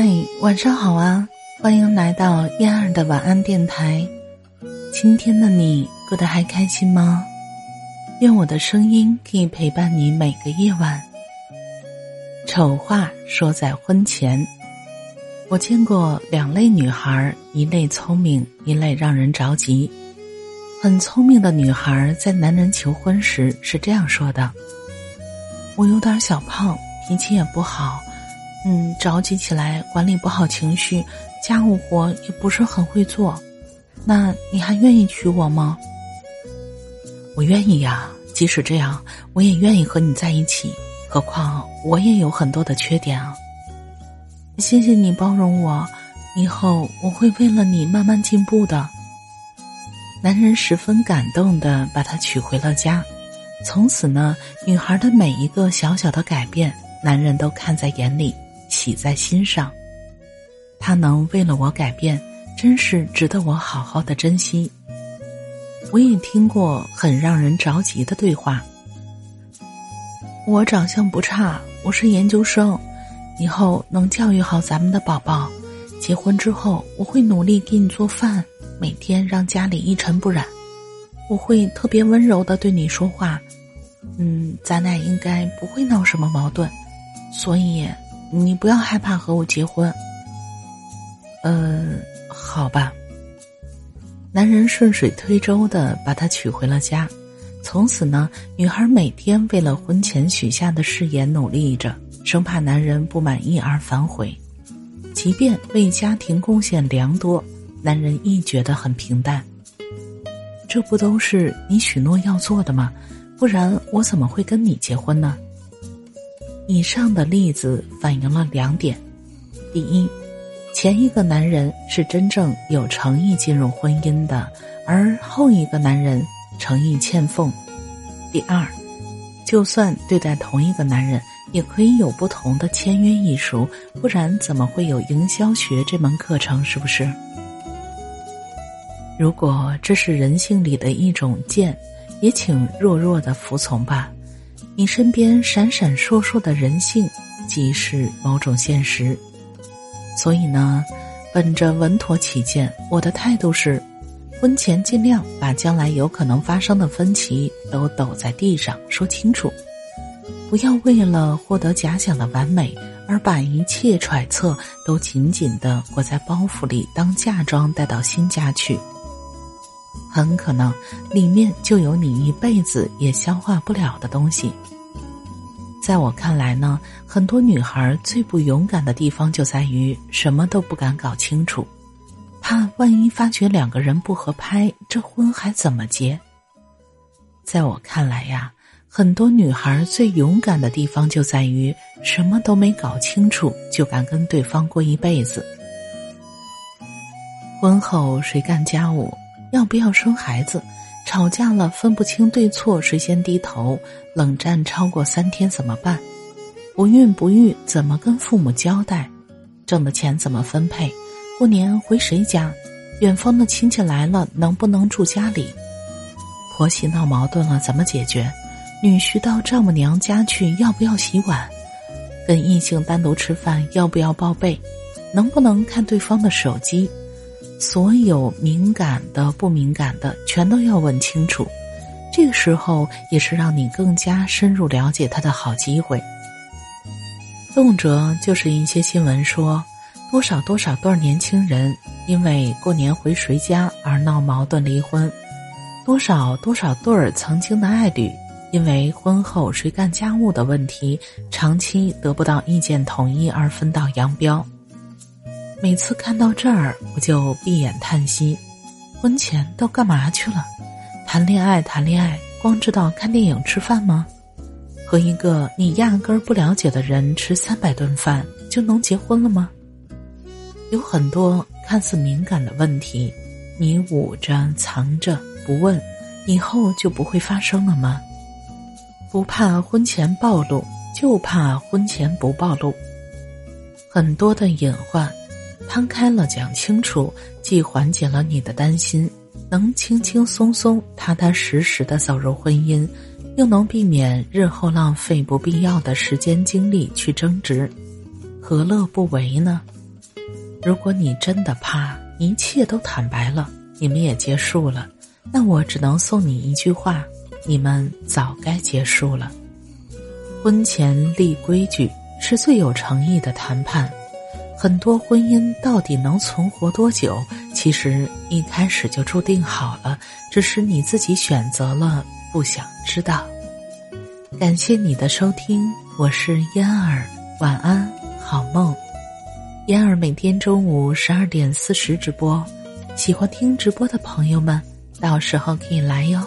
嗨，晚上好啊！欢迎来到燕儿的晚安电台。今天的你过得还开心吗？愿我的声音可以陪伴你每个夜晚。丑话说在婚前，我见过两类女孩，一类聪明，一类让人着急。很聪明的女孩在男人求婚时是这样说的：“我有点小胖，脾气也不好。”嗯，着急起来，管理不好情绪，家务活也不是很会做，那你还愿意娶我吗？我愿意呀，即使这样，我也愿意和你在一起。何况我也有很多的缺点啊。谢谢你包容我，以后我会为了你慢慢进步的。男人十分感动的把她娶回了家，从此呢，女孩的每一个小小的改变，男人都看在眼里。喜在心上，他能为了我改变，真是值得我好好的珍惜。我也听过很让人着急的对话。我长相不差，我是研究生，以后能教育好咱们的宝宝。结婚之后，我会努力给你做饭，每天让家里一尘不染。我会特别温柔的对你说话，嗯，咱俩应该不会闹什么矛盾，所以。你不要害怕和我结婚。嗯，好吧。男人顺水推舟的把她娶回了家，从此呢，女孩每天为了婚前许下的誓言努力着，生怕男人不满意而反悔。即便为家庭贡献良多，男人亦觉得很平淡。这不都是你许诺要做的吗？不然我怎么会跟你结婚呢？以上的例子反映了两点：第一，前一个男人是真正有诚意进入婚姻的，而后一个男人诚意欠奉；第二，就算对待同一个男人，也可以有不同的签约艺术，不然怎么会有营销学这门课程？是不是？如果这是人性里的一种贱，也请弱弱的服从吧。你身边闪闪烁烁的人性，即是某种现实。所以呢，本着稳妥起见，我的态度是：婚前尽量把将来有可能发生的分歧都抖在地上说清楚，不要为了获得假想的完美而把一切揣测都紧紧的裹在包袱里当嫁妆带到新家去。很可能里面就有你一辈子也消化不了的东西。在我看来呢，很多女孩最不勇敢的地方就在于什么都不敢搞清楚，怕万一发觉两个人不合拍，这婚还怎么结？在我看来呀，很多女孩最勇敢的地方就在于什么都没搞清楚就敢跟对方过一辈子。婚后谁干家务？要不要生孩子？吵架了分不清对错，谁先低头？冷战超过三天怎么办？不孕不育怎么跟父母交代？挣的钱怎么分配？过年回谁家？远方的亲戚来了能不能住家里？婆媳闹矛盾了怎么解决？女婿到丈母娘家去要不要洗碗？跟异性单独吃饭要不要报备？能不能看对方的手机？所有敏感的、不敏感的，全都要问清楚。这个时候也是让你更加深入了解他的好机会。动辄就是一些新闻说，多少多少对年轻人因为过年回谁家而闹矛盾离婚；多少多少对儿曾经的爱侣因为婚后谁干家务的问题，长期得不到意见统一而分道扬镳。每次看到这儿，我就闭眼叹息：婚前都干嘛去了？谈恋爱，谈恋爱，光知道看电影、吃饭吗？和一个你压根儿不了解的人吃三百顿饭，就能结婚了吗？有很多看似敏感的问题，你捂着、藏着不问，以后就不会发生了吗？不怕婚前暴露，就怕婚前不暴露。很多的隐患。摊开了讲清楚，既缓解了你的担心，能轻轻松松、踏踏实实的走入婚姻，又能避免日后浪费不必要的时间精力去争执，何乐不为呢？如果你真的怕一切都坦白了，你们也结束了，那我只能送你一句话：你们早该结束了。婚前立规矩是最有诚意的谈判。很多婚姻到底能存活多久？其实一开始就注定好了，只是你自己选择了不想知道。感谢你的收听，我是嫣儿，晚安，好梦。嫣儿每天中午十二点四十直播，喜欢听直播的朋友们，到时候可以来哟。